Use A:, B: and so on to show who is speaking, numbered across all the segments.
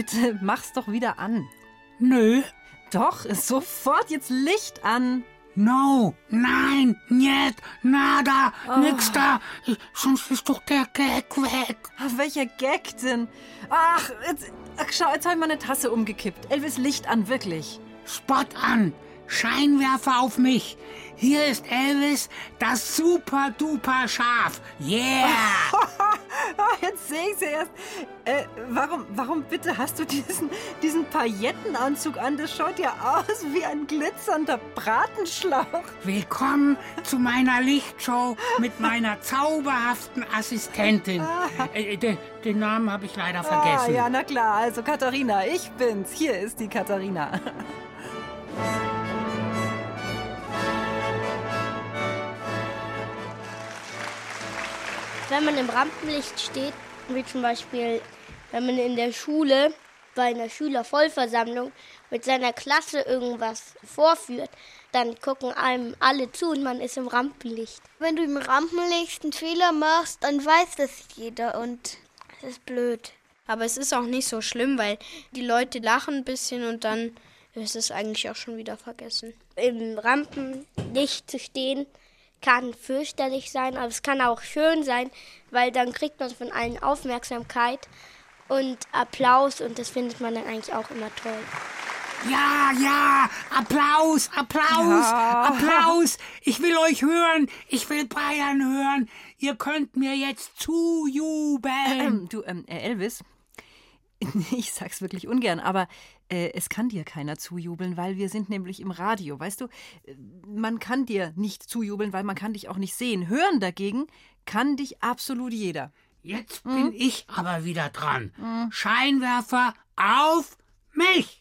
A: Bitte mach's doch wieder an.
B: Nö,
A: Doch, sofort jetzt Licht an.
B: no, nein, niet, nada, nix da. Sonst ist doch der Gag weg.
A: Ah, welcher Gag denn? Ach, jetzt, ach, schau, jetzt habe ich meine Tasse umgekippt. Elvis, Licht an, wirklich.
B: Spot an, Scheinwerfer auf mich. Hier ist Elvis, das super duper Schaf. Yeah!
A: Ah, jetzt sehe ich sie erst. Äh, warum, warum bitte hast du diesen, diesen Paillettenanzug an? Das schaut ja aus wie ein glitzernder Bratenschlauch.
B: Willkommen zu meiner Lichtshow mit meiner zauberhaften Assistentin. Äh, den, den Namen habe ich leider
A: Ah,
B: vergessen.
A: ja, na klar. Also Katharina, ich bin's. Hier ist die Katharina.
C: Wenn man im Rampenlicht steht, wie zum Beispiel, wenn man in der Schule bei einer Schülervollversammlung mit seiner Klasse irgendwas vorführt, dann gucken einem alle zu und man ist im Rampenlicht.
D: Wenn du im Rampenlicht einen Fehler machst, dann weiß das jeder und es ist blöd.
E: Aber es ist auch nicht so schlimm, weil die Leute lachen ein bisschen und dann ist es eigentlich auch schon wieder vergessen.
C: Im Rampenlicht zu stehen kann fürchterlich sein, aber es kann auch schön sein, weil dann kriegt man von allen Aufmerksamkeit und Applaus und das findet man dann eigentlich auch immer toll.
B: Ja, ja, Applaus, Applaus, Applaus. Ich will euch hören, ich will Bayern hören. Ihr könnt mir jetzt zujubeln.
A: Ähm, du, ähm, äh, Elvis, ich sag's wirklich ungern, aber es kann dir keiner zujubeln, weil wir sind nämlich im Radio. Weißt du, äh, man kann dir nicht zujubeln, weil man kann dich auch nicht sehen. Hören dagegen kann dich absolut jeder.
B: Jetzt bin ich aber wieder dran. Scheinwerfer auf mich.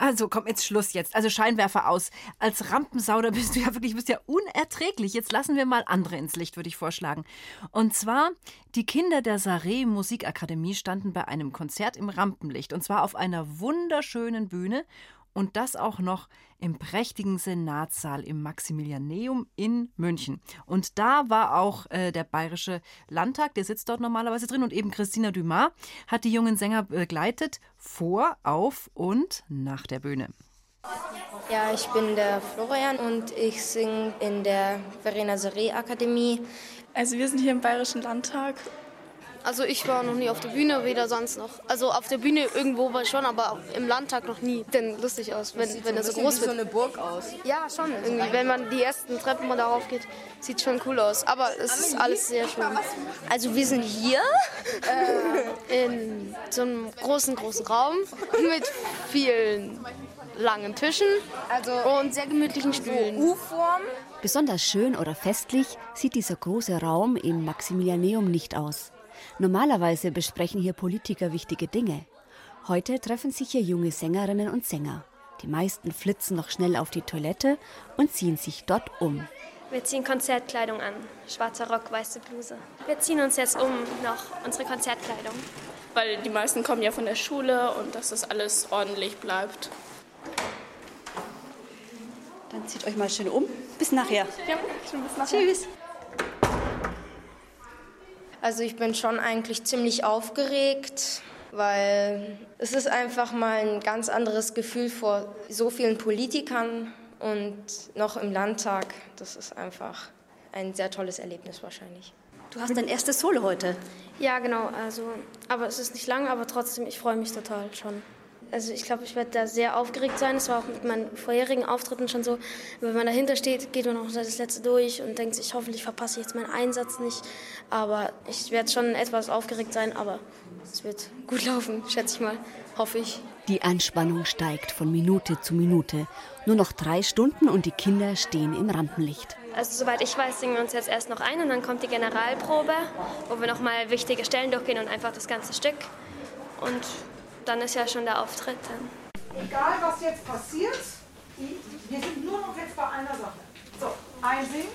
A: Also komm, jetzt Schluss jetzt. Also Scheinwerfer aus. Als Rampensau, da bist du ja wirklich, bist ja unerträglich. Jetzt lassen wir mal andere ins Licht, würde ich vorschlagen. Und zwar, die Kinder der Saré Musikakademie standen bei einem Konzert im Rampenlicht. Und zwar auf einer wunderschönen Bühne. Und das auch noch im prächtigen Senatssaal im Maximilianeum in München. Und da war auch äh, der Bayerische Landtag, der sitzt dort normalerweise drin. Und eben Christina Dumas hat die jungen Sänger begleitet vor, auf und nach der Bühne.
F: Ja, ich bin der Florian und ich singe in der Verena Seré Akademie.
G: Also wir sind hier im Bayerischen Landtag.
H: Also ich war noch nie auf der Bühne, weder sonst noch. Also auf der Bühne irgendwo war ich schon, aber im Landtag noch nie. Denn lustig aus, wenn, wenn er so groß wird.
I: eine Burg aus.
H: Ja, schon. Irgendwie, wenn man die ersten Treppen mal darauf geht, sieht schon cool aus. Aber es ist alles sehr schön.
F: Also wir sind hier.
H: In so einem großen, großen Raum mit vielen langen Tischen und sehr gemütlichen Stühlen.
I: U-Form.
J: Besonders schön oder festlich sieht dieser große Raum im Maximilianeum nicht aus. Normalerweise besprechen hier Politiker wichtige Dinge. Heute treffen sich hier junge Sängerinnen und Sänger. Die meisten flitzen noch schnell auf die Toilette und ziehen sich dort um.
K: Wir ziehen Konzertkleidung an. Schwarzer Rock, weiße Bluse. Wir ziehen uns jetzt um noch unsere Konzertkleidung.
G: Weil die meisten kommen ja von der Schule und dass das alles ordentlich bleibt.
I: Dann zieht euch mal schön um. Bis nachher.
G: Ja, schon bis nachher.
I: Tschüss.
F: Also ich bin schon eigentlich ziemlich aufgeregt, weil es ist einfach mal ein ganz anderes Gefühl vor so vielen Politikern und noch im Landtag. Das ist einfach ein sehr tolles Erlebnis wahrscheinlich.
I: Du hast dein erstes Solo heute.
H: Ja, genau. Also, aber es ist nicht lang, aber trotzdem, ich freue mich total schon.
L: Also ich glaube, ich werde da sehr aufgeregt sein. Das war auch mit meinen vorherigen Auftritten schon so. Wenn man dahinter steht, geht man auch das letzte durch und denkt sich, hoffentlich verpasse ich jetzt meinen Einsatz nicht. Aber ich werde schon etwas aufgeregt sein, aber es wird gut laufen, schätze ich mal. Hoffe ich.
J: Die Anspannung steigt von Minute zu Minute. Nur noch drei Stunden und die Kinder stehen im Rampenlicht.
K: Also soweit ich weiß, singen wir uns jetzt erst noch ein und dann kommt die Generalprobe, wo wir nochmal wichtige Stellen durchgehen und einfach das ganze Stück. Und dann ist ja schon der Auftritt. Dann.
M: Egal, was jetzt passiert, wir sind nur noch jetzt bei einer Sache. So, einsingen.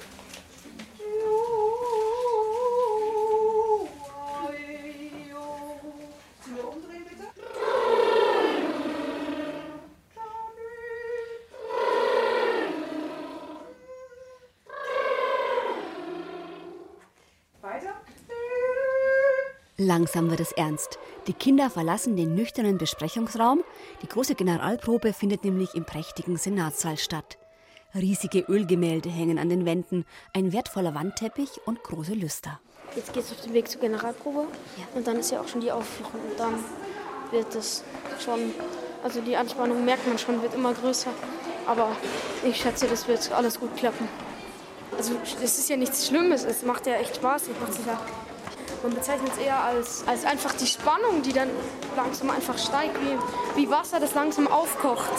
J: Langsam wird es ernst. Die Kinder verlassen den nüchternen Besprechungsraum. Die große Generalprobe findet nämlich im prächtigen Senatssaal statt. Riesige Ölgemälde hängen an den Wänden, ein wertvoller Wandteppich und große Lüster.
L: Jetzt geht es auf den Weg zur Generalprobe und dann ist ja auch schon die Aufführung. Und dann wird es schon, also die Anspannung merkt man schon, wird immer größer. Aber ich schätze, das wird alles gut klappen. Also es ist ja nichts Schlimmes, es macht ja echt Spaß. Es macht ja man bezeichnet es eher als, als einfach die Spannung, die dann langsam einfach steigt, wie, wie Wasser, das langsam aufkocht.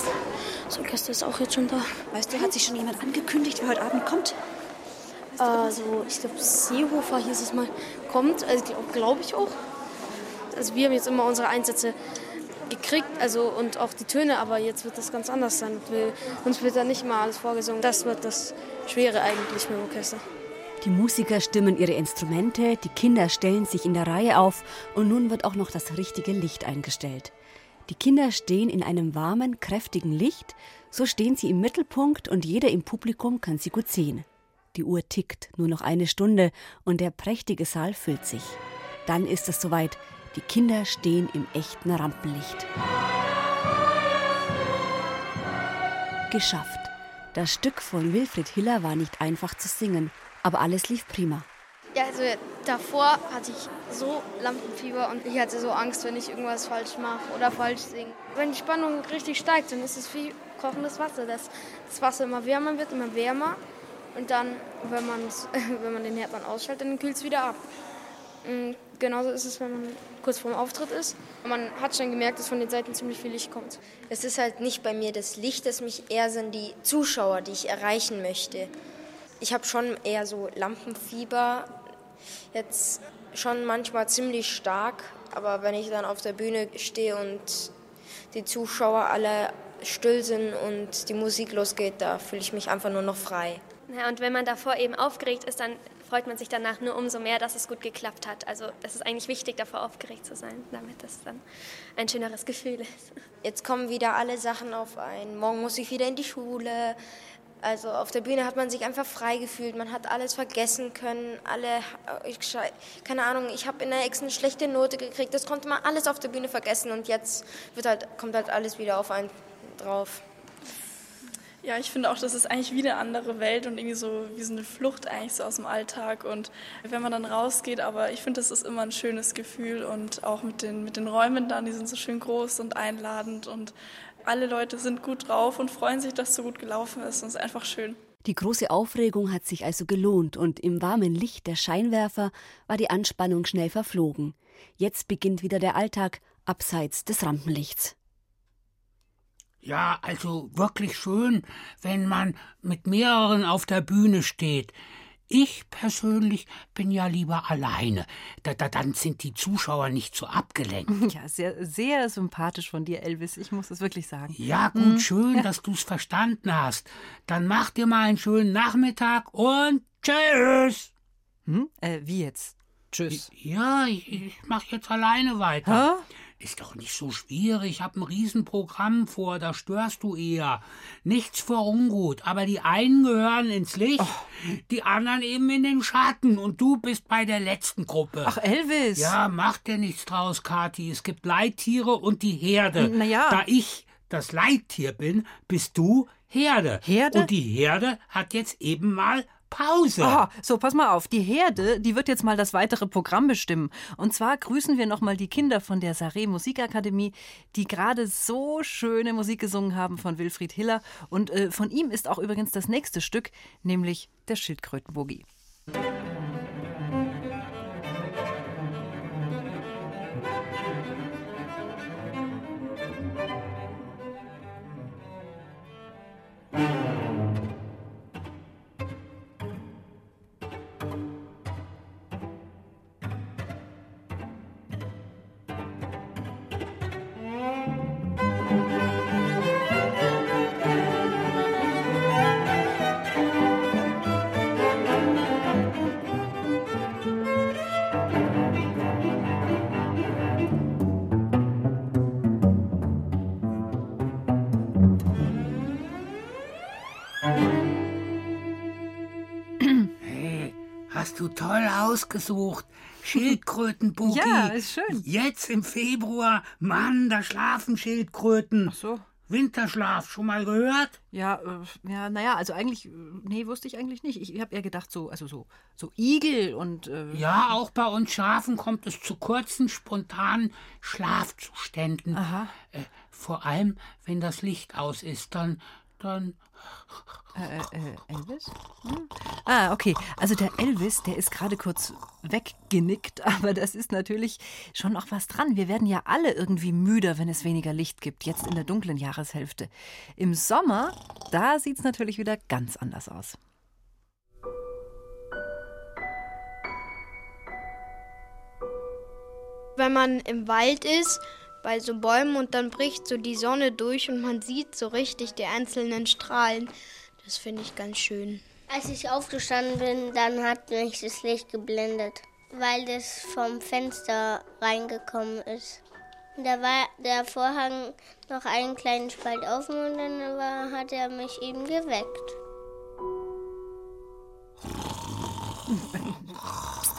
L: Das Orchester ist auch jetzt schon da.
I: Weißt du, hat sich schon jemand angekündigt, wer heute Abend kommt?
L: Also, ich glaube, Seehofer hieß es mal, kommt, also glaube glaub ich auch. Also wir haben jetzt immer unsere Einsätze gekriegt, also und auch die Töne, aber jetzt wird das ganz anders sein. Wir, uns wird da nicht mal alles vorgesungen. Das wird das Schwere eigentlich mit dem Orchester.
J: Die Musiker stimmen ihre Instrumente, die Kinder stellen sich in der Reihe auf und nun wird auch noch das richtige Licht eingestellt. Die Kinder stehen in einem warmen, kräftigen Licht, so stehen sie im Mittelpunkt und jeder im Publikum kann sie gut sehen. Die Uhr tickt, nur noch eine Stunde und der prächtige Saal füllt sich. Dann ist es soweit, die Kinder stehen im echten Rampenlicht. Geschafft. Das Stück von Wilfried Hiller war nicht einfach zu singen, aber alles lief prima.
H: Ja, also davor hatte ich so Lampenfieber und ich hatte so Angst, wenn ich irgendwas falsch mache oder falsch singe. Wenn die Spannung richtig steigt, dann ist es wie kochendes Wasser. Das, das Wasser immer wärmer wird, immer wärmer. Und dann, wenn, wenn man den Herd dann ausschaltet, dann kühlt es wieder ab. Und genauso ist es, wenn man kurz vorm Auftritt ist. Man hat schon gemerkt, dass von den Seiten ziemlich viel Licht kommt.
F: Es ist halt nicht bei mir das Licht, das mich eher sind die Zuschauer, die ich erreichen möchte. Ich habe schon eher so Lampenfieber, jetzt schon manchmal ziemlich stark, aber wenn ich dann auf der Bühne stehe und die Zuschauer alle still sind und die Musik losgeht, da fühle ich mich einfach nur noch frei.
K: Ja, und wenn man davor eben aufgeregt ist, dann freut man sich danach nur umso mehr, dass es gut geklappt hat. Also es ist eigentlich wichtig, davor aufgeregt zu sein, damit das dann ein schöneres Gefühl ist.
F: Jetzt kommen wieder alle Sachen auf ein. Morgen muss ich wieder in die Schule. Also auf der Bühne hat man sich einfach frei gefühlt, man hat alles vergessen können, alle, ich, keine Ahnung, ich habe in der Ex eine schlechte Note gekriegt, das konnte man alles auf der Bühne vergessen. Und jetzt wird halt, kommt halt alles wieder auf einen drauf.
G: Ja, ich finde auch, das ist eigentlich wie eine andere Welt und irgendwie so wie so eine Flucht eigentlich so aus dem Alltag. Und wenn man dann rausgeht, aber ich finde, das ist immer ein schönes Gefühl. Und auch mit den, mit den Räumen dann, die sind so schön groß und einladend. Und alle Leute sind gut drauf und freuen sich, dass es so gut gelaufen ist und es ist einfach schön.
J: Die große Aufregung hat sich also gelohnt und im warmen Licht der Scheinwerfer war die Anspannung schnell verflogen. Jetzt beginnt wieder der Alltag abseits des Rampenlichts.
B: Ja, also wirklich schön, wenn man mit mehreren auf der Bühne steht. Ich persönlich bin ja lieber alleine. Da, da, dann sind die Zuschauer nicht so abgelenkt.
A: Ja, sehr, sehr sympathisch von dir, Elvis. Ich muss es wirklich sagen.
B: Ja, gut, hm. schön, dass du es verstanden hast. Dann mach dir mal einen schönen Nachmittag und tschüss.
A: Hm? Äh, wie jetzt? Tschüss.
B: Ja, ich, ich mach jetzt alleine weiter. Hä? Ist doch nicht so schwierig. Ich habe ein Riesenprogramm vor, da störst du eher. Nichts für ungut, aber die einen gehören ins Licht, oh. die anderen eben in den Schatten und du bist bei der letzten Gruppe.
A: Ach, Elvis.
B: Ja, mach dir nichts draus, Kathi. Es gibt Leittiere und die Herde.
A: Na ja.
B: Da ich das Leittier bin, bist du Herde.
A: Herde?
B: Und die Herde hat jetzt eben mal Pause.
A: Oh, so, pass mal auf. Die Herde, die wird jetzt mal das weitere Programm bestimmen. Und zwar grüßen wir nochmal die Kinder von der Saré Musikakademie, die gerade so schöne Musik gesungen haben von Wilfried Hiller. Und äh, von ihm ist auch übrigens das nächste Stück, nämlich der Schildkrötenboogie.
B: Hey, toll ausgesucht. Schildkrötenboogie.
A: Ja, ist schön.
B: Jetzt im Februar. Mann, da schlafen Schildkröten. Ach
A: so.
B: Winterschlaf, schon mal gehört?
A: Ja, äh, ja, naja, also eigentlich, äh, nee, wusste ich eigentlich nicht. Ich, ich habe eher gedacht, so, also so, so Igel und. Äh,
B: Ja, auch bei uns Schafen kommt es zu kurzen, spontanen Schlafzuständen.
A: Aha.
B: Äh, vor allem, wenn das Licht aus ist, dann, dann.
A: Äh, äh, Elvis? Hm? Ah, okay. Also der Elvis, der ist gerade kurz weggenickt, aber das ist natürlich schon noch was dran. Wir werden ja alle irgendwie müder, wenn es weniger Licht gibt, jetzt in der dunklen Jahreshälfte. Im Sommer, da sieht es natürlich wieder ganz anders aus.
E: Wenn man im Wald ist, bei so Bäumen und dann bricht so die Sonne durch und man sieht so richtig die einzelnen Strahlen. Das finde ich ganz schön.
C: Als ich aufgestanden bin, dann hat mich das Licht geblendet, weil das vom Fenster reingekommen ist. Da war der Vorhang noch einen kleinen Spalt offen und dann war, hat er mich eben geweckt.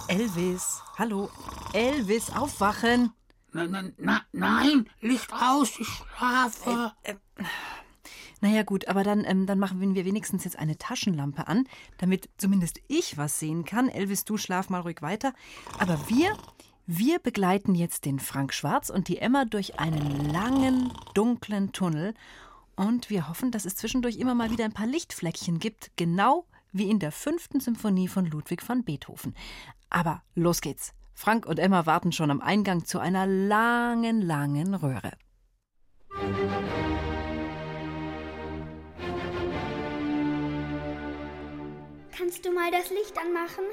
A: Elvis, hallo, Elvis, aufwachen.
B: Na, na, nein, Licht aus, ich schlafe.
A: Äh, Naja gut, aber dann, ähm, dann machen wir wenigstens jetzt eine Taschenlampe an, damit zumindest ich was sehen kann. Elvis, du schlaf mal ruhig weiter. Aber wir, wir begleiten jetzt den Frank Schwarz und die Emma durch einen langen, dunklen Tunnel. Und wir hoffen, dass es zwischendurch immer mal wieder ein paar Lichtfleckchen gibt, genau wie in der fünften Symphonie von Ludwig van Beethoven. Aber los geht's. Frank und Emma warten schon am Eingang zu einer langen, langen Röhre.
N: Kannst du mal das Licht anmachen?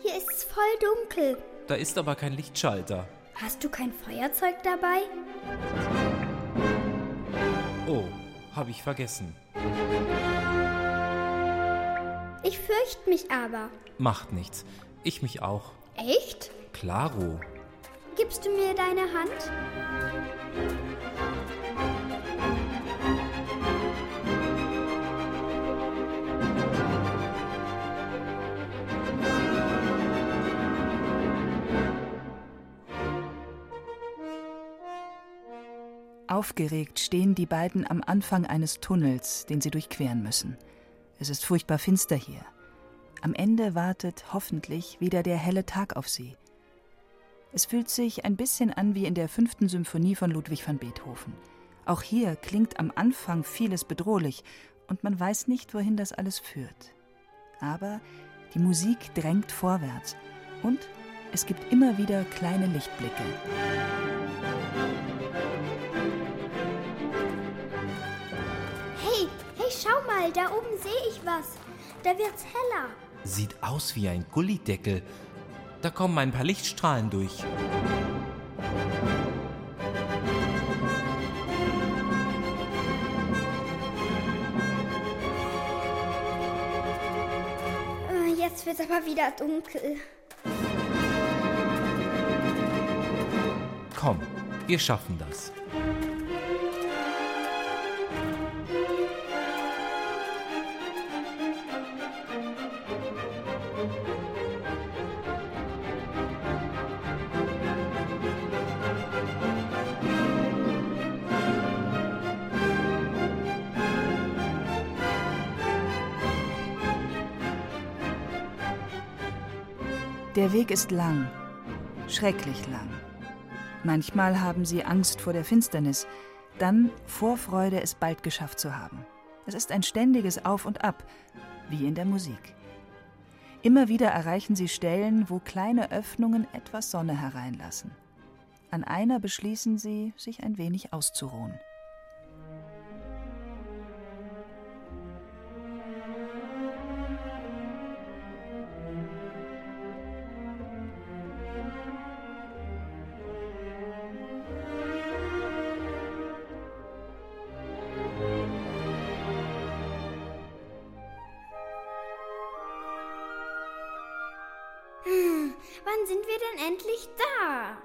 N: Hier ist es voll dunkel.
O: Da ist aber kein Lichtschalter.
N: Hast du kein Feuerzeug dabei?
O: Oh, habe ich vergessen.
N: Ich fürchte mich aber.
O: Macht nichts. Ich mich auch.
N: Echt?
O: Klaro.
N: Gibst du mir deine Hand?
P: Aufgeregt stehen die beiden am Anfang eines Tunnels, den sie durchqueren müssen. Es ist furchtbar finster hier. Am Ende wartet hoffentlich wieder der helle Tag auf sie. Es fühlt sich ein bisschen an wie in der fünften Symphonie von Ludwig van Beethoven. Auch hier klingt am Anfang vieles bedrohlich und man weiß nicht, wohin das alles führt. Aber die Musik drängt vorwärts und es gibt immer wieder kleine Lichtblicke.
N: Hey, hey, schau mal, da oben sehe ich was. Da wird's heller.
O: Sieht aus wie ein Gullideckel. Da kommen ein paar Lichtstrahlen durch.
N: Äh, Jetzt wird's aber wieder dunkel.
O: Komm, wir schaffen das.
P: Der Weg ist lang, schrecklich lang. Manchmal haben sie Angst vor der Finsternis, dann Vorfreude, es bald geschafft zu haben. Es ist ein ständiges Auf und Ab, wie in der Musik. Immer wieder erreichen sie Stellen, wo kleine Öffnungen etwas Sonne hereinlassen. An einer beschließen sie, sich ein wenig auszuruhen.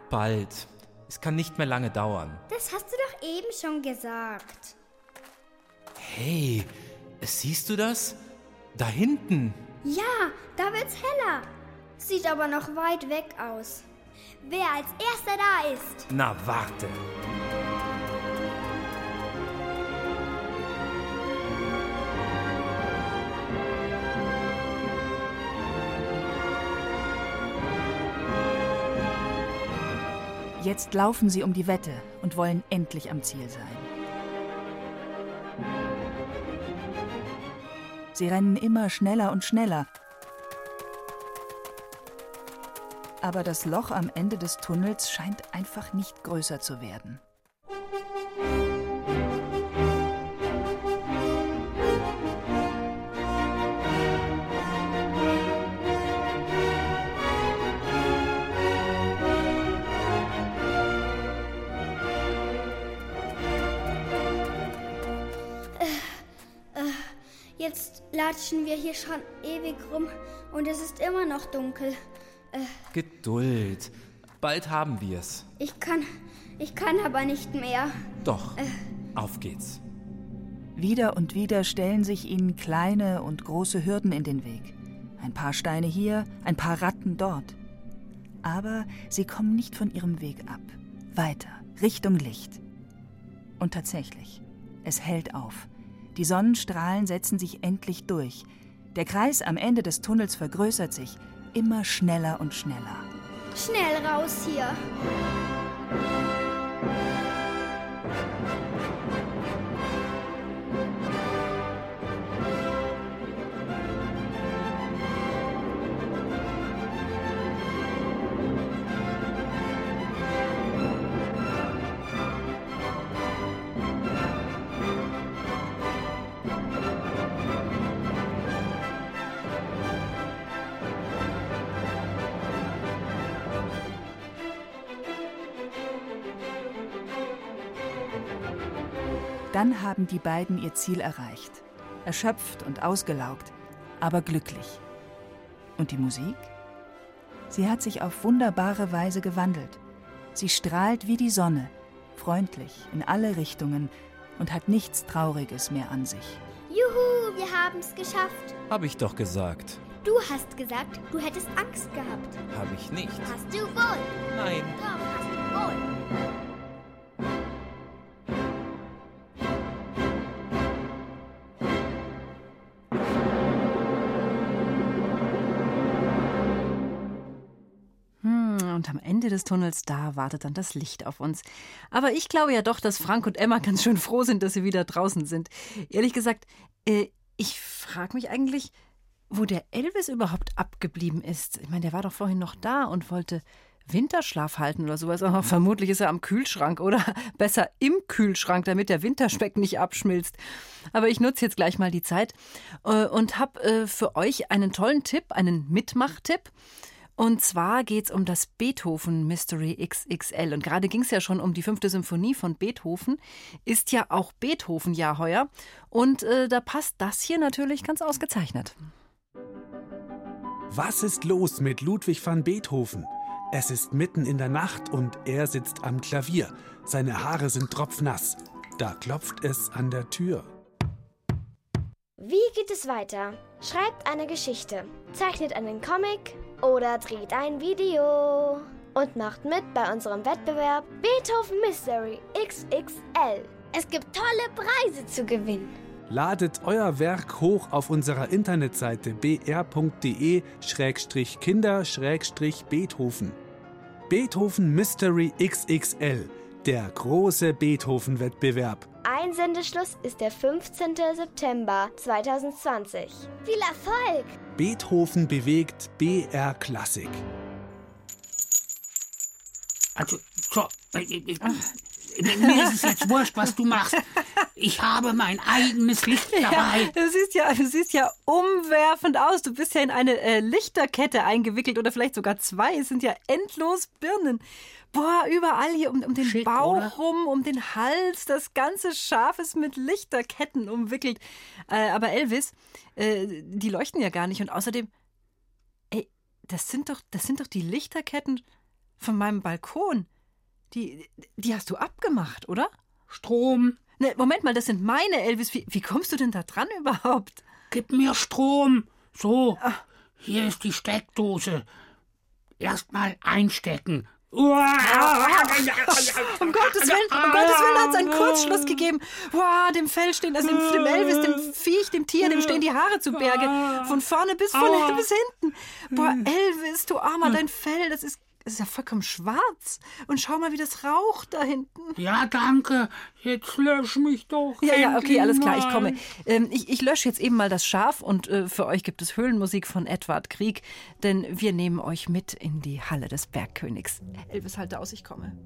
O: Bald. Es kann nicht mehr lange dauern.
N: Das hast du doch eben schon gesagt.
O: Hey, siehst du das? Da hinten.
N: Ja, da wird's heller. Sieht aber noch weit weg aus. Wer als erster da ist.
O: Na, warte.
P: Jetzt laufen sie um die Wette und wollen endlich am Ziel sein. Sie rennen immer schneller und schneller. Aber das Loch am Ende des Tunnels scheint einfach nicht größer zu werden.
N: Latschen wir hier schon ewig rum und es ist immer noch dunkel. Äh,
O: Geduld. Bald haben wir's.
N: ich kann, ich kann aber nicht mehr.
O: Doch.
N: Äh.
O: Auf geht's.
P: Wieder und wieder stellen sich ihnen kleine und große Hürden in den Weg. Ein paar Steine hier, ein paar Ratten dort. Aber sie kommen nicht von ihrem Weg ab. Weiter, Richtung Licht. Und tatsächlich, es hält auf. Die Sonnenstrahlen setzen sich endlich durch. Der Kreis am Ende des Tunnels vergrößert sich, immer schneller und schneller.
N: Schnell raus hier.
P: Dann haben die beiden ihr Ziel erreicht. Erschöpft und ausgelaugt, aber glücklich. Und die Musik? Sie hat sich auf wunderbare Weise gewandelt. Sie strahlt wie die Sonne, freundlich in alle Richtungen und hat nichts Trauriges mehr an sich.
N: Juhu, wir haben's geschafft.
O: Hab ich doch gesagt.
N: Du hast gesagt, du hättest Angst gehabt.
O: Hab ich nicht.
N: Hast du wohl?
O: Nein.
N: Doch, hast du wohl.
A: Ende des Tunnels, da wartet dann das Licht auf uns. Aber ich glaube ja doch, dass Frank und Emma ganz schön froh sind, dass sie wieder draußen sind. Ehrlich gesagt, äh, ich frage mich eigentlich, wo der Elvis überhaupt abgeblieben ist. Ich meine, der war doch vorhin noch da und wollte Winterschlaf halten oder sowas. Aber vermutlich ist er am Kühlschrank oder besser im Kühlschrank, damit der Winterspeck nicht abschmilzt. Aber ich nutze jetzt gleich mal die Zeit äh, und habe äh, für euch einen tollen Tipp, einen Mitmachtipp. Und zwar geht es um das Beethoven Mystery XXL. Und gerade ging es ja schon um die fünfte Symphonie von Beethoven. Ist ja auch Beethoven-Jahr heuer. Und äh, da passt das hier natürlich ganz ausgezeichnet.
Q: Was ist los mit Ludwig van Beethoven? Es ist mitten in der Nacht und er sitzt am Klavier. Seine Haare sind tropfnass. Da klopft es an der Tür.
R: Wie geht es weiter? Schreibt eine Geschichte, zeichnet einen Comic oder dreht ein Video. Und macht mit bei unserem Wettbewerb Beethoven Mystery XXL.
C: Es gibt tolle Preise zu gewinnen.
Q: Ladet euer Werk hoch auf unserer Internetseite br.de-kinder-beethoven. Beethoven Mystery XXL, der große Beethoven-Wettbewerb.
R: Einsendeschluss ist der 15. September 2020.
N: Viel Erfolg!
Q: Beethoven bewegt BR Klassik.
B: Also, so, äh, äh, mir ist es jetzt wurscht, was du machst. Ich habe mein eigenes Licht dabei.
A: Ja, du siehst ja, du siehst ja umwerfend aus. Du bist ja in eine äh, Lichterkette eingewickelt oder vielleicht sogar zwei. Es sind ja endlos Birnen. Boah, überall hier um, um den
B: Schick,
A: Bauch
B: oder?
A: rum, um den Hals. Das ganze Schaf ist mit Lichterketten umwickelt. Äh, aber Elvis, äh, die leuchten ja gar nicht. Und außerdem, ey, das sind doch, das sind doch die Lichterketten von meinem Balkon. Die, die hast du abgemacht, oder?
B: Strom.
A: Ne, Moment mal, das sind meine, Elvis. Wie, wie kommst du denn da dran überhaupt?
B: Gib mir Strom. So, hier ist die Steckdose. Erstmal einstecken.
A: Um Gottes Willen, um Gottes Willen hat es einen Kurzschluss gegeben. Wow, dem Fell stehen, also dem, dem Elvis, dem Viech, dem Tier, dem stehen die Haare zu Berge. Von vorne bis von hinten bis hinten. Boah, Elvis, du Armer, dein Fell, das ist, das ist ja vollkommen schwarz. Und schau mal, wie das raucht da hinten.
B: Ja, danke. Jetzt lösch mich doch.
A: Ja, ja, okay, alles klar, ich komme. Ähm, ich ich lösche jetzt eben mal das Schaf und äh, für euch gibt es Höhlenmusik von Edward Krieg, denn wir nehmen euch mit in die Halle des Bergkönigs. Elvis, halte aus, ich komme.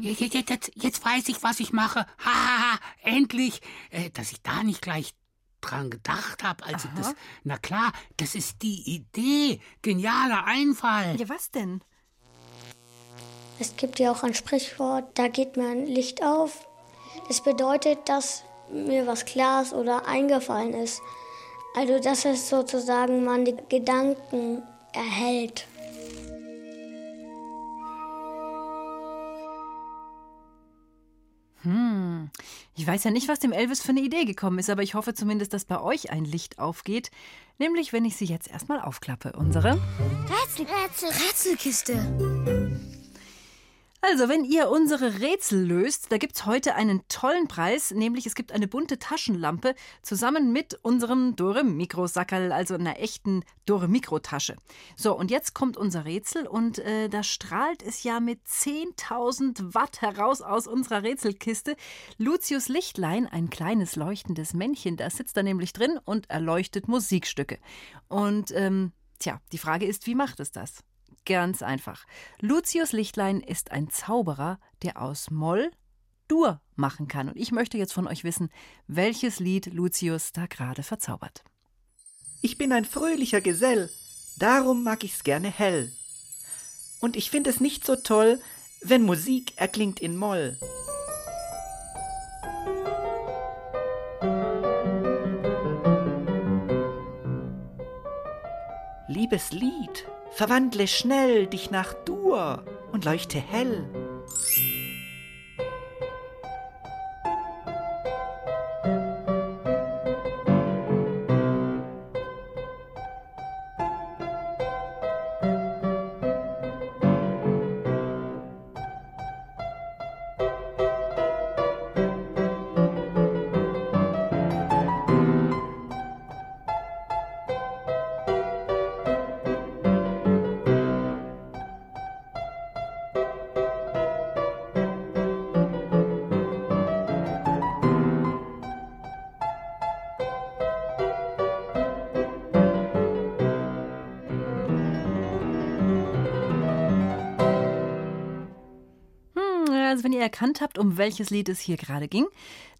B: Jetzt, jetzt, jetzt, jetzt weiß ich, was ich mache. Ha, ha, ha, endlich. Äh, dass ich da nicht gleich dran gedacht habe, als ich das. Na klar, das ist die Idee. Genialer Einfall.
A: Ja, was denn?
C: Es gibt ja auch ein Sprichwort, da geht mir ein Licht auf. Das bedeutet, dass mir was klar ist oder eingefallen ist. Also, dass es sozusagen man die Gedanken erhält.
A: Hm. Ich weiß ja nicht, was dem Elvis für eine Idee gekommen ist, aber ich hoffe zumindest, dass bei euch ein Licht aufgeht. Nämlich, wenn ich sie jetzt erstmal aufklappe. Unsere.
N: Rätsel, Rätsel, Rätselkiste.
A: Also, wenn ihr unsere Rätsel löst, da gibt's heute einen tollen Preis, nämlich es gibt eine bunte Taschenlampe zusammen mit unserem Dore Mikro Sackerl, also einer echten Dore Mikro Tasche. So, und jetzt kommt unser Rätsel und äh, da strahlt es ja mit 10.000 Watt heraus aus unserer Rätselkiste. Lucius Lichtlein, ein kleines leuchtendes Männchen, das sitzt da nämlich drin und erleuchtet Musikstücke. Und ähm, tja, die Frage ist, wie macht es das? Ganz einfach. Lucius Lichtlein ist ein Zauberer, der aus Moll Dur machen kann. Und ich möchte jetzt von euch wissen, welches Lied Lucius da gerade verzaubert.
S: Ich bin ein fröhlicher Gesell, darum mag ich's gerne hell. Und ich find es nicht so toll, wenn Musik erklingt in Moll. Liebes Lied, verwandle schnell dich nach Dur und leuchte hell.
A: Erkannt habt, um welches Lied es hier gerade ging,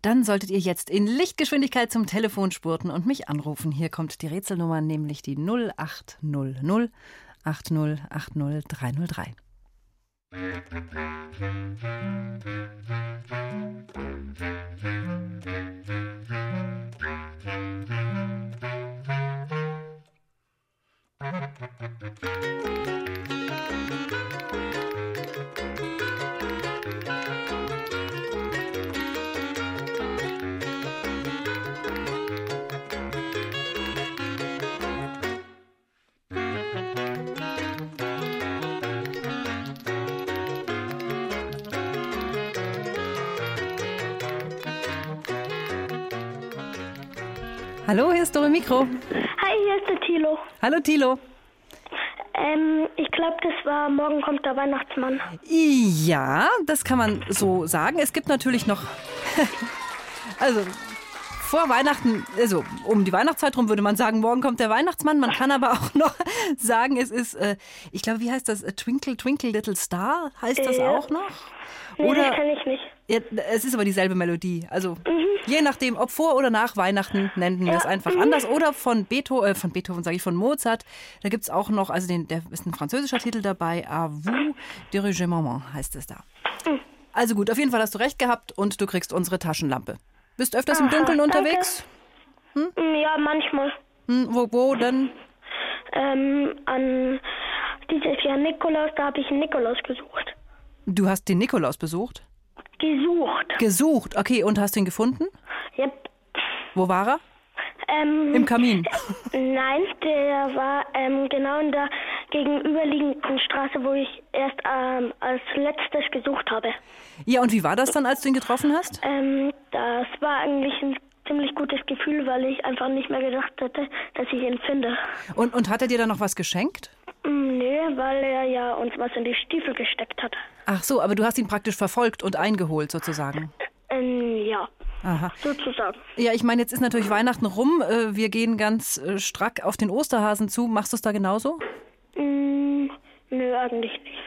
A: dann solltet ihr jetzt in Lichtgeschwindigkeit zum Telefon spurten und mich anrufen. Hier kommt die Rätselnummer, nämlich die 0800 8080303. Hallo, hier ist Dore Mikro.
T: Der Thilo.
A: Hallo Thilo.
T: Ähm, ich glaube, das war Morgen kommt der Weihnachtsmann.
A: Ja, das kann man so sagen. Es gibt natürlich noch. also. Vor Weihnachten, also um die Weihnachtszeit rum würde man sagen, morgen kommt der Weihnachtsmann. Man kann aber auch noch sagen, es ist, äh, ich glaube, wie heißt das? A Twinkle, Twinkle, Little Star heißt das
T: Ja.
A: auch noch?
T: Nee,
A: Oder-
T: das kann ich nicht.
A: Ja, es ist aber dieselbe Melodie. Also je nachdem, ob vor oder nach Weihnachten nennen wir es einfach anders. Oder von Beethoven, äh, von Beethoven sage ich, von Mozart. Da gibt es auch noch, also den, der ist ein französischer Titel dabei, À vous dirigement heißt es da. Also gut, auf jeden Fall hast du recht gehabt und du kriegst unsere Taschenlampe. Bist öfters im
T: Aha,
A: Dunkeln
T: danke.
A: unterwegs?
T: Mm, Ja, manchmal.
A: Hm, wo, wo denn?
T: Ähm, an dieses Jahr Nikolaus, da habe ich einen Nikolaus gesucht.
A: Du hast den Nikolaus besucht?
T: Gesucht.
A: Gesucht, okay, und hast du ihn gefunden?
T: Yep.
A: Wo war er?
T: Ähm,
A: Im Kamin.
T: Nein, der war ähm, genau in der gegenüberliegenden Straße, wo ich erst ähm, als letztes gesucht habe.
A: Ja, und wie war das dann, als du ihn getroffen hast?
T: Ähm, das war eigentlich ein ziemlich gutes Gefühl, weil ich einfach nicht mehr gedacht hätte, dass ich ihn finde.
A: Und, und hat er dir dann noch was geschenkt?
T: Mm, Nee, weil er ja uns was in die Stiefel gesteckt hat.
A: Ach so, aber du hast ihn praktisch verfolgt und eingeholt sozusagen.
T: Ähm, ja,
A: Aha.
T: sozusagen.
A: Ja, ich meine, jetzt ist natürlich Weihnachten rum. Äh, Wir gehen ganz äh, strack auf den Osterhasen zu. Machst du es da genauso?
T: Mm, nö, eigentlich nicht.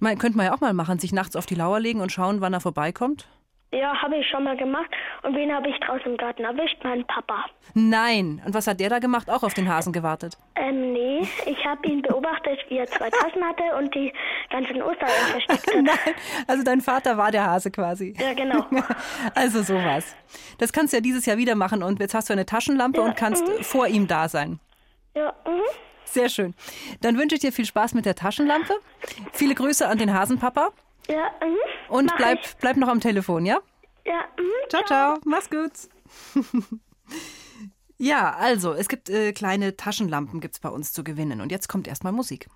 A: Man, könnte man ja auch mal machen, sich nachts auf die Lauer legen und schauen, wann er vorbeikommt.
T: Ja, habe ich schon mal gemacht. Und wen habe ich draußen im Garten erwischt? Meinen Papa.
A: Nein. Und was hat der da gemacht? Auch auf den Hasen gewartet.
T: Ähm, nee, ich habe ihn beobachtet, wie er zwei Tassen hatte und die ganzen Ostereier versteckt hat.
A: Nein, also dein Vater war der Hase quasi.
T: Ja, genau.
A: Also sowas. Das kannst du ja dieses Jahr wieder machen und jetzt hast du eine Taschenlampe
T: Ja,
A: und kannst
T: mhm.
A: vor ihm da sein.
T: Ja, mhm.
A: Sehr schön. Dann wünsche ich dir viel Spaß mit der Taschenlampe. Viele Grüße an den Hasenpapa
T: Ja, mhm.
A: und
T: Mach
A: bleib,
T: ich.
A: bleib noch am Telefon, ja?
T: Ja, mhm.
A: Ciao, ciao. Mach's gut. ja, also, es gibt äh, kleine Taschenlampen gibt's bei uns zu gewinnen. Und jetzt kommt erstmal Musik.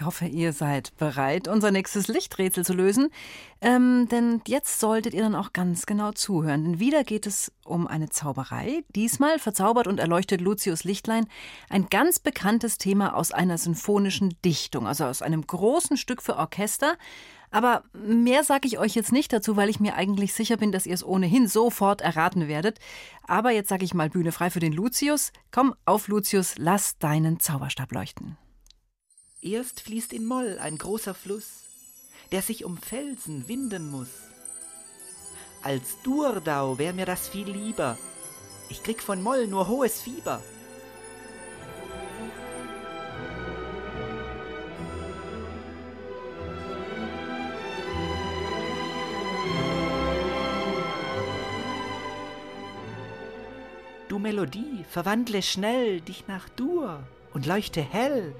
A: Ich hoffe, ihr seid bereit, unser nächstes Lichträtsel zu lösen. Ähm, denn jetzt solltet ihr dann auch ganz genau zuhören. Denn wieder geht es um eine Zauberei. Diesmal verzaubert und erleuchtet Lucius Lichtlein ein ganz bekanntes Thema aus einer sinfonischen Dichtung, also aus einem großen Stück für Orchester. Aber mehr sage ich euch jetzt nicht dazu, weil ich mir eigentlich sicher bin, dass ihr es ohnehin sofort erraten werdet. Aber jetzt sage ich mal Bühne frei für den Lucius. Komm auf, Lucius, lass deinen Zauberstab leuchten.
S: Erst fließt in Moll ein großer Fluss, der sich um Felsen winden muss. Als Durdau wär mir das viel lieber. Ich krieg von Moll nur hohes Fieber. Du Melodie, verwandle schnell dich nach Dur und leuchte hell.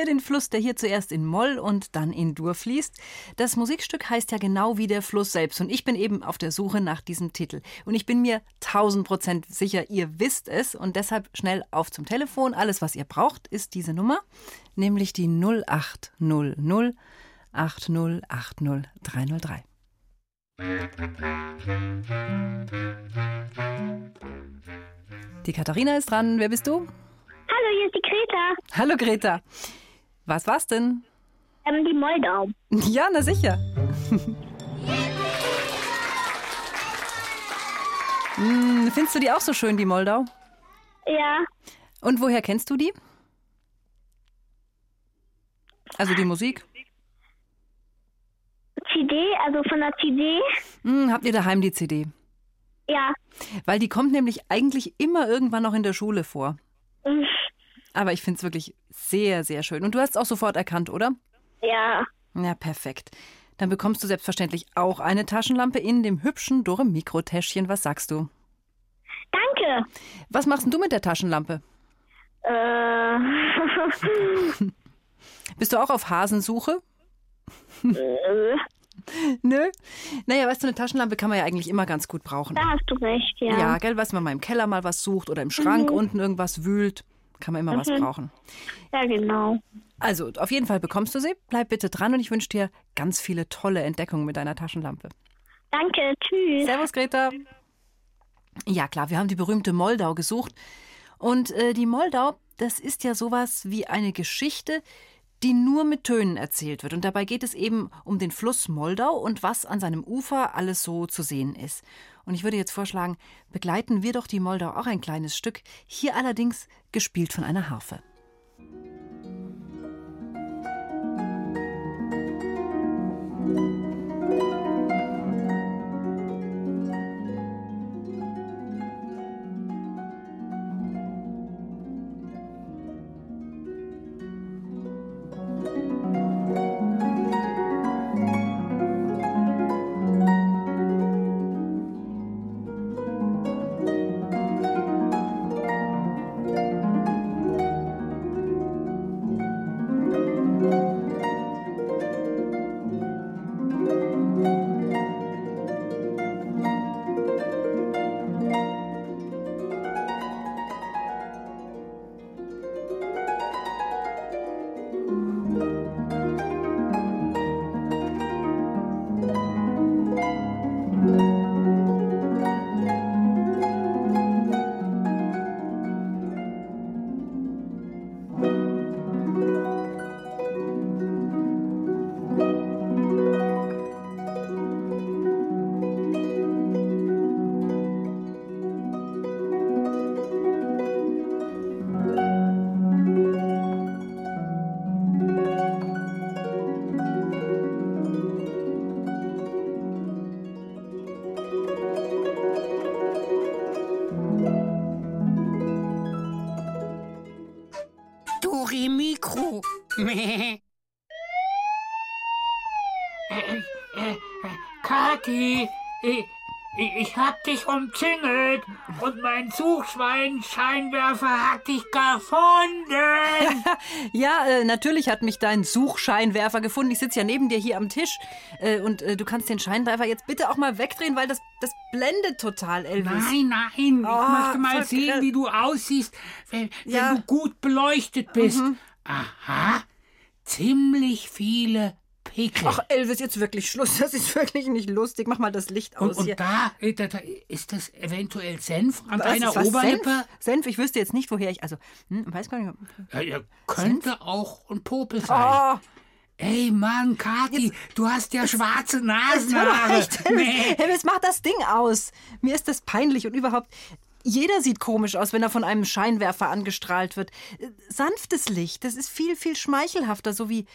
A: Ihr den Fluss, der hier zuerst in Moll und dann in Dur fließt? Das Musikstück heißt ja genau wie der Fluss selbst und ich bin eben auf der Suche nach diesem Titel. Und ich bin mir tausend Prozent sicher, ihr wisst es und deshalb schnell auf zum Telefon. Alles, was ihr braucht, ist diese Nummer, nämlich die 0800 8080303. Die Katharina ist dran. Wer bist du?
T: Hallo, hier ist die Greta.
A: Hallo Greta. Was war's denn?
T: Ähm, die Moldau.
A: Ja, na sicher. Hm, Findest du die auch so schön, die Moldau?
T: Ja,
A: Und woher kennst du die? Also die Musik?
T: CD, also von der CD.
A: Hm, habt ihr daheim die CD?
T: Ja.
A: Weil die kommt nämlich eigentlich immer irgendwann noch in der Schule vor.
T: Mhm.
A: Aber ich finde es wirklich sehr, sehr schön. Und du hast es auch sofort erkannt, oder?
T: Ja.
A: Ja, perfekt. Dann bekommst du selbstverständlich auch eine Taschenlampe in dem hübschen Dore-Mikrotäschchen. Was sagst du?
T: Danke.
A: Was machst denn du mit der Taschenlampe?
T: Äh.
A: Bist du auch auf Hasensuche?
T: Äh,
A: Nö. Naja, weißt du, eine Taschenlampe kann man ja eigentlich immer ganz gut brauchen.
T: da hast du recht, ja.
A: Ja, gell, was man mal im Keller mal was sucht oder im Schrank
T: Mhm.
A: unten irgendwas wühlt, kann man immer was
T: Mhm.
A: brauchen.
T: Ja, genau.
A: Also, auf jeden Fall bekommst du sie. Bleib bitte dran und ich wünsche dir ganz viele tolle Entdeckungen mit deiner Taschenlampe.
T: Danke, tschüss.
A: Servus, Greta. Ja, klar, wir haben die berühmte Moldau gesucht. Und äh, die Moldau, das ist ja sowas wie eine Geschichte, die nur mit Tönen erzählt wird. Und dabei geht es eben um den Fluss Moldau und was an seinem Ufer alles so zu sehen ist. Und ich würde jetzt vorschlagen, begleiten wir doch die Moldau auch ein kleines Stück, hier allerdings gespielt von einer Harfe.
B: Kathi, ich, ich hab dich umzingelt und mein Suchschwein-Scheinwerfer hat dich gefunden.
A: ja, äh, natürlich hat mich dein Suchscheinwerfer gefunden. Ich sitze ja neben dir hier am Tisch. Äh, und äh, du kannst den Scheinwerfer jetzt bitte auch mal wegdrehen, weil das, das blendet total, Elvis.
B: Nein, nein,
A: Oh,
B: ich möchte mal sehen, wie du aussiehst, wenn, wenn
A: Ja.
B: du gut beleuchtet bist.
A: Mhm.
B: Aha, ziemlich viele Pickel.
A: Ach, Elvis, jetzt wirklich Schluss. Das ist wirklich nicht lustig. Mach mal das Licht
B: und,
A: aus
B: und
A: hier.
B: da, äh, da, da ist das eventuell Senf an
A: Was
B: deiner
A: was?
B: Oberlippe?
A: Senf? Senf, ich wüsste jetzt nicht, woher ich. Also, hm, weiß gar nicht.
B: Ja, ja, könnte auch ein Popel sein.
A: Oh.
B: Ey, Mann, Kathi, du hast ja schwarze
A: Jetzt
B: Nasenhaare.
A: echt, Elvis. Elvis, mach das Ding aus. Mir ist das peinlich und überhaupt. Jeder sieht komisch aus, wenn er von einem Scheinwerfer angestrahlt wird. Sanftes Licht, das ist viel, viel schmeichelhafter, so wie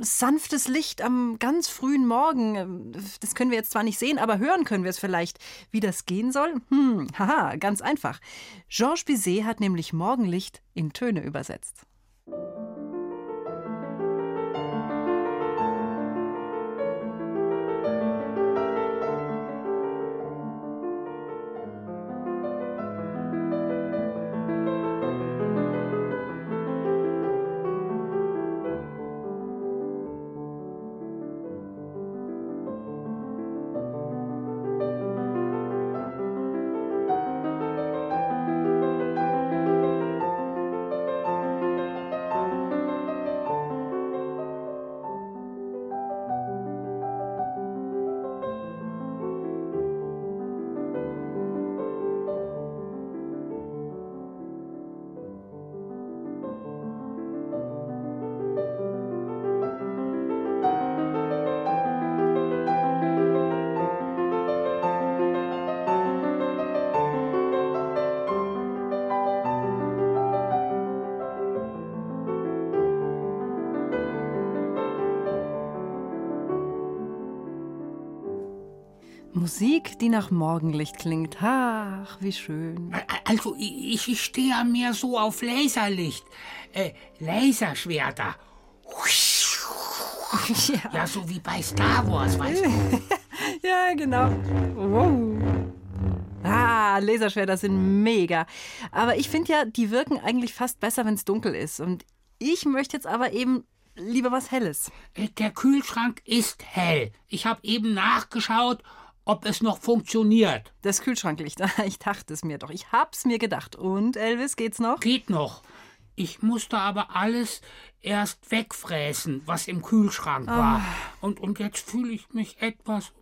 A: sanftes Licht am ganz frühen Morgen. Das können wir jetzt zwar nicht sehen, aber hören können wir es vielleicht. Wie das gehen soll? Hm, haha, ganz einfach. Georges Bizet hat nämlich Morgenlicht in Töne übersetzt. Musik, die nach Morgenlicht klingt. Ach, wie schön.
B: Also, ich, ich stehe ja mehr so auf Laserlicht. Äh, Laserschwerter.
A: Ja.
B: ja, so wie bei Star Wars, weißt du.
A: Ja, genau. Wow. Ah, Laserschwerter sind mega. Aber ich finde ja, die wirken eigentlich fast besser, wenn es dunkel ist. Und ich möchte jetzt aber eben lieber was Helles.
B: Äh, Der Kühlschrank ist hell. Ich habe eben nachgeschaut, ob es noch funktioniert.
A: Das Kühlschranklicht, ich dachte es mir doch. Ich hab's mir gedacht. Und, Elvis, geht's noch?
B: Geht noch. Ich musste aber alles erst wegfräsen, was im Kühlschrank war.
A: Ah.
B: Und, und jetzt fühle ich mich etwas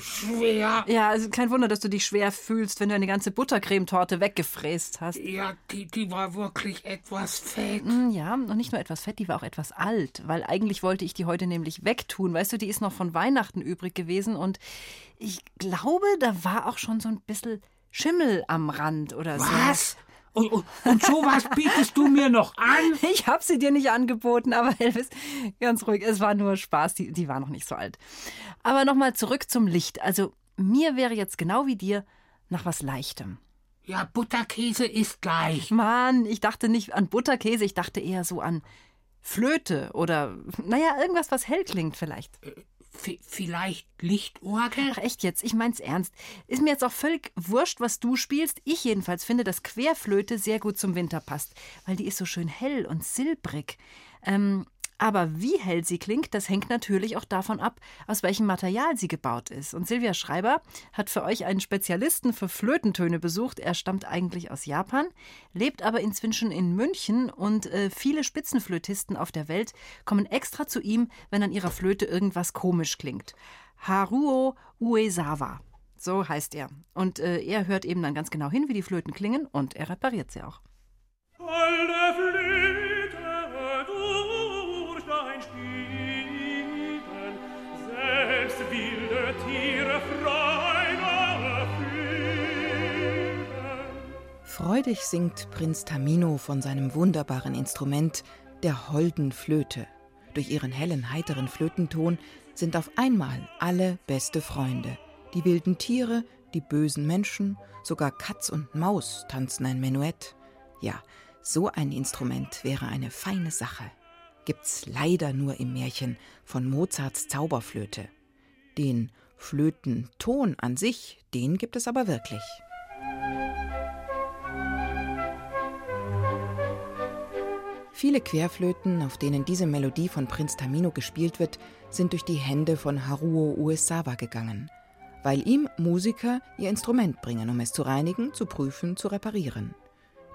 B: schwer.
A: Ja, also kein Wunder, dass du dich schwer fühlst, wenn du eine ganze Buttercremetorte weggefräst hast.
B: Ja, die, die war wirklich etwas fett.
A: Mm, Ja, und nicht nur etwas fett, die war auch etwas alt, weil eigentlich wollte ich die heute nämlich wegtun. Weißt du, die ist noch von Weihnachten übrig gewesen und ich glaube, da war auch schon so ein bisschen Schimmel am Rand oder so.
B: Was? Und, und, und sowas bietest du mir noch an?
A: Ich habe sie dir nicht angeboten, aber Elvis, ganz ruhig, es war nur Spaß, die, die war noch nicht so alt. Aber nochmal zurück zum Licht. Also mir wäre jetzt genau wie dir nach was Leichtem.
B: Ja, Butterkäse ist leicht.
A: Mann, ich dachte nicht an Butterkäse, ich dachte eher so an Flöte oder, naja, irgendwas, was hell klingt vielleicht.
B: Vielleicht Lichtorgel?
A: Ach echt jetzt, ich mein's ernst. Ist mir jetzt auch völlig wurscht, was du spielst. Ich jedenfalls finde, dass Querflöte sehr gut zum Winter passt, weil die ist so schön hell und silbrig. Ähm, aber wie hell sie klingt, das hängt natürlich auch davon ab, aus welchem Material sie gebaut ist. Und Silvia Schreiber hat für euch einen Spezialisten für Flötentöne besucht. Er stammt eigentlich aus Japan, lebt aber inzwischen in München und äh, viele Spitzenflötisten auf der Welt kommen extra zu ihm, wenn an ihrer Flöte irgendwas komisch klingt. Haruo Uesawa. So heißt er. Und äh, er hört eben dann ganz genau hin, wie die Flöten klingen und er repariert sie auch.
U: Alle Flöte
V: Freudig singt Prinz Tamino von seinem wunderbaren Instrument, der holden Flöte. Durch ihren hellen, heiteren Flötenton sind auf einmal alle beste Freunde. Die wilden Tiere, die bösen Menschen, sogar Katz und Maus tanzen ein Menuett. Ja, So ein Instrument wäre eine feine Sache. Gibt's leider nur im Märchen von Mozarts Zauberflöte. Den Flötenton an sich, den gibt es aber wirklich. Viele Querflöten, auf denen diese Melodie von Prinz Tamino gespielt wird, sind durch die Hände von Haruo Uesawa gegangen, weil ihm Musiker ihr Instrument bringen, um es zu reinigen, zu prüfen, zu reparieren.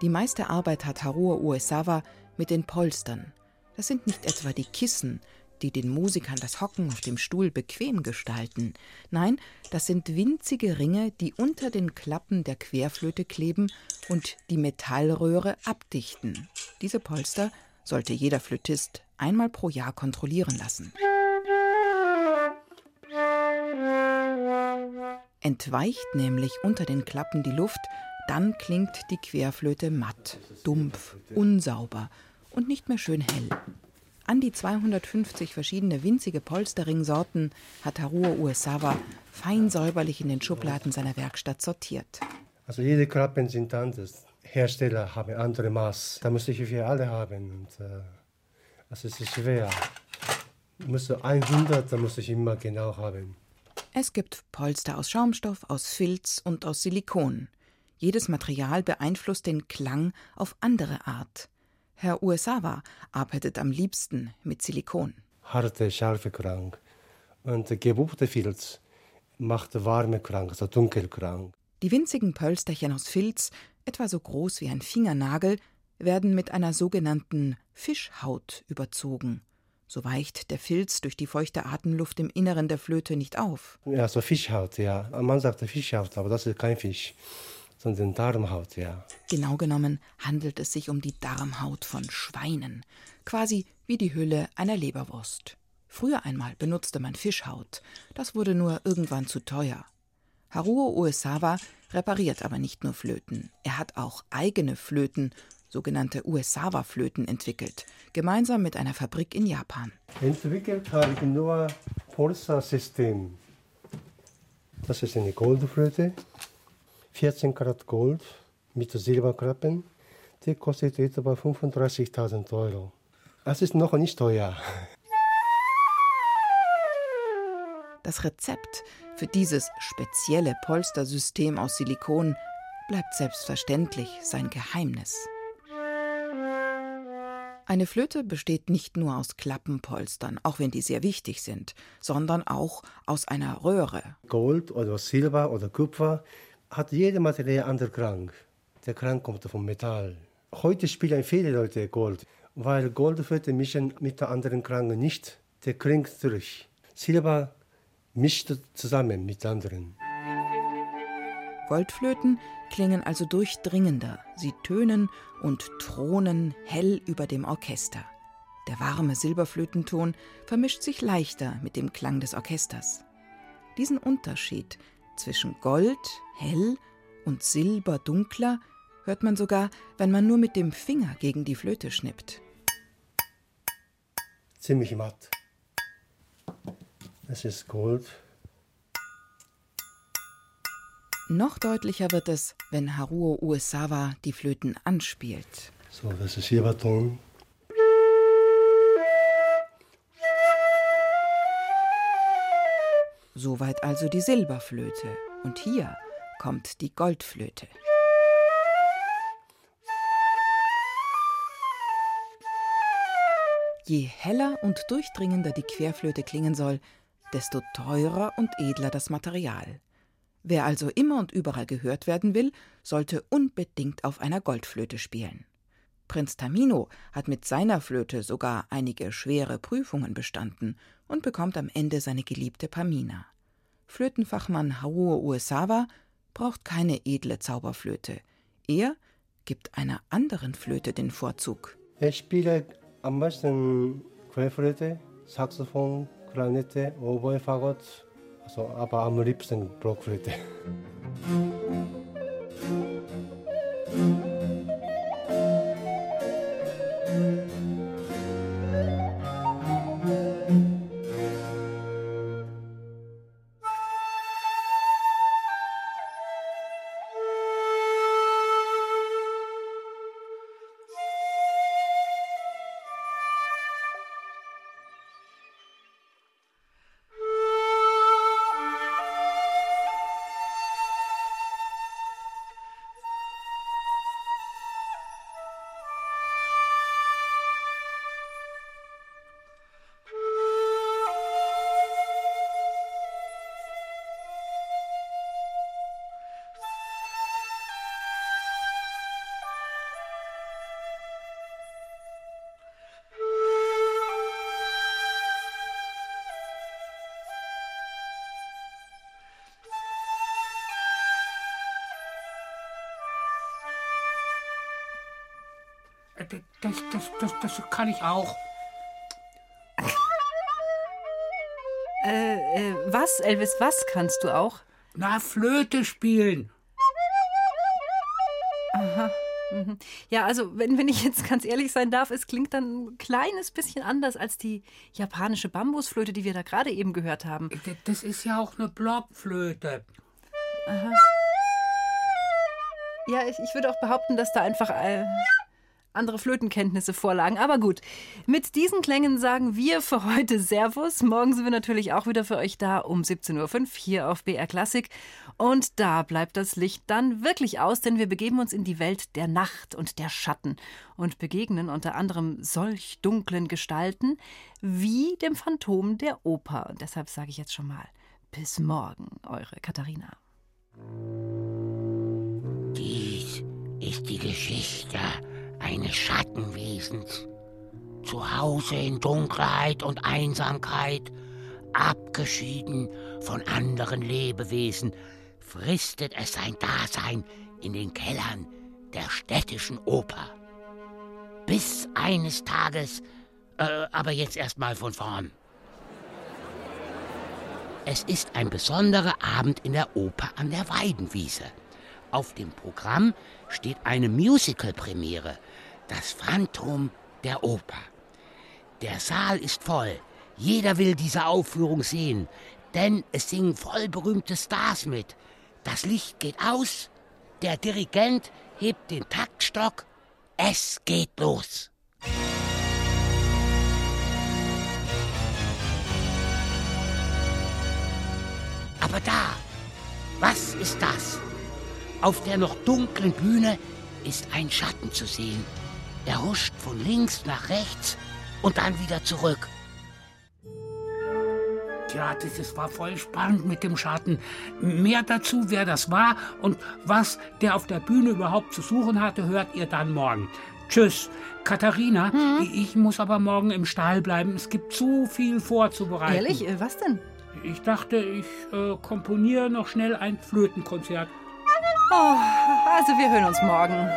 V: Die meiste Arbeit hat Haruo Uesawa mit den Polstern. Das sind nicht etwa die Kissen, die den Musikern das Hocken auf dem Stuhl bequem gestalten. Nein, das sind winzige Ringe, die unter den Klappen der Querflöte kleben und die Metallröhre abdichten. Diese Polster sollte jeder Flötist einmal pro Jahr kontrollieren lassen. Entweicht nämlich unter den Klappen die Luft, dann klingt die Querflöte matt, dumpf, unsauber und nicht mehr schön hell. An die 250 verschiedene winzige Polsterringsorten hat Haruo Uesawa fein säuberlich in den Schubladen seiner Werkstatt sortiert.
W: Also jede Klappen sind anders. Hersteller haben andere Maß. Da muss ich für alle haben. Und, äh, also es ist schwer. Muss 100, da muss ich immer genau haben.
V: Es gibt Polster aus Schaumstoff, aus Filz und aus Silikon. Jedes Material beeinflusst den Klang auf andere Art. Herr Uesawa arbeitet am liebsten mit Silikon.
W: Harte, scharfe Klang. Und gebuchte Filz macht warme Klang, also Dunkelklang.
V: Die winzigen Pölsterchen aus Filz, etwa so groß wie ein Fingernagel, werden mit einer sogenannten Fischhaut überzogen. So weicht der Filz durch die feuchte Atemluft im Inneren der Flöte nicht auf.
W: Ja, so Fischhaut, ja. Man sagt Fischhaut, aber das ist kein Fisch sondern Darmhaut, ja.
V: Genau genommen handelt es sich um die Darmhaut von Schweinen, quasi wie die Hülle einer Leberwurst. Früher einmal benutzte man Fischhaut, das wurde nur irgendwann zu teuer. Haruo Uesawa repariert aber nicht nur Flöten, er hat auch eigene Flöten, sogenannte Uesawa-Flöten, entwickelt, gemeinsam mit einer Fabrik in Japan.
W: Entwickelt habe ich nur Polsa-System. Das ist eine Goldflöte, 14 Karat Gold mit Silberklappen. Die kostet etwa 35.000 Euro. Das ist noch nicht teuer.
V: Das Rezept für dieses spezielle Polstersystem aus Silikon bleibt selbstverständlich sein Geheimnis. Eine Flöte besteht nicht nur aus Klappenpolstern, auch wenn die sehr wichtig sind, sondern auch aus einer Röhre.
W: Gold oder Silber oder Kupfer hat jede Material andere Klang. Der Klang kommt vom Metall. Heute spielen viele Leute Gold, weil Goldflöte mischen mit der anderen Klang nicht. Der klingt durch. Silber mischt zusammen mit anderen.
V: Goldflöten klingen also durchdringender. Sie tönen und thronen hell über dem Orchester. Der warme Silberflötenton vermischt sich leichter mit dem Klang des Orchesters. Diesen Unterschied zwischen Gold, hell, und Silber, dunkler, hört man sogar, wenn man nur mit dem Finger gegen die Flöte schnippt.
W: Ziemlich matt. Es ist Gold.
V: Noch deutlicher wird es, wenn Haruo Uesawa die Flöten anspielt.
W: So, das ist Silberton.
V: Soweit also die Silberflöte. Und hier kommt die Goldflöte. Je heller und durchdringender die Querflöte klingen soll, desto teurer und edler das Material. Wer also immer und überall gehört werden will, sollte unbedingt auf einer Goldflöte spielen. Prinz Tamino hat mit seiner Flöte sogar einige schwere Prüfungen bestanden und bekommt am Ende seine geliebte Pamina. Flötenfachmann Haruo Uesawa braucht keine edle Zauberflöte. Er gibt einer anderen Flöte den Vorzug.
W: Ich spiele am meisten Querflöte, Saxophon, Klarinette, Oboe, Fagott, also, aber am liebsten Blockflöte.
B: Das, das, das, das kann ich auch.
A: Äh, äh, was, Elvis, was kannst du auch?
B: Na, Flöte spielen.
A: Aha. Mhm. Ja, also wenn, wenn ich jetzt ganz ehrlich sein darf, es klingt dann ein kleines bisschen anders als die japanische Bambusflöte, die wir da gerade eben gehört haben.
B: Das ist ja auch eine Blockflöte.
A: Aha. Ja, ich, ich würde auch behaupten, dass da einfach äh, andere Flötenkenntnisse vorlagen. Aber gut, mit diesen Klängen sagen wir für heute Servus. Morgen sind wir natürlich auch wieder für euch da um 17.05 Uhr hier auf BR Klassik. Und da bleibt das Licht dann wirklich aus, denn wir begeben uns in die Welt der Nacht und der Schatten und begegnen unter anderem solch dunklen Gestalten wie dem Phantom der Oper. Und deshalb sage ich jetzt schon mal bis morgen, eure Katharina.
X: Dies ist die Geschichte eines Schattenwesens. Zu Hause in Dunkelheit und Einsamkeit, abgeschieden von anderen Lebewesen, fristet es sein Dasein in den Kellern der städtischen Oper. Bis eines Tages, äh, aber jetzt erstmal von vorn. Es ist ein besonderer Abend in der Oper an der Weidenwiese. Auf dem Programm steht eine Musical-Premiere, das Phantom der Oper. Der Saal ist voll. Jeder will diese Aufführung sehen, denn es singen voll berühmte Stars mit. Das Licht geht aus, der Dirigent hebt den Taktstock, es geht los. Aber da, was ist das? Auf der noch dunklen Bühne ist ein Schatten zu sehen. Er huscht von links nach rechts und dann wieder zurück.
B: Ja, das, das war voll spannend mit dem Schatten. Mehr dazu, wer das war und was der auf der Bühne überhaupt zu suchen hatte, hört ihr dann morgen. Tschüss. Katharina,
A: Mhm.
B: ich muss aber morgen im Stall bleiben. Es gibt zu viel vorzubereiten.
A: Ehrlich, äh, was denn?
B: Ich dachte, ich äh, komponiere noch schnell ein Flötenkonzert.
A: Oh, also wir hören uns morgen.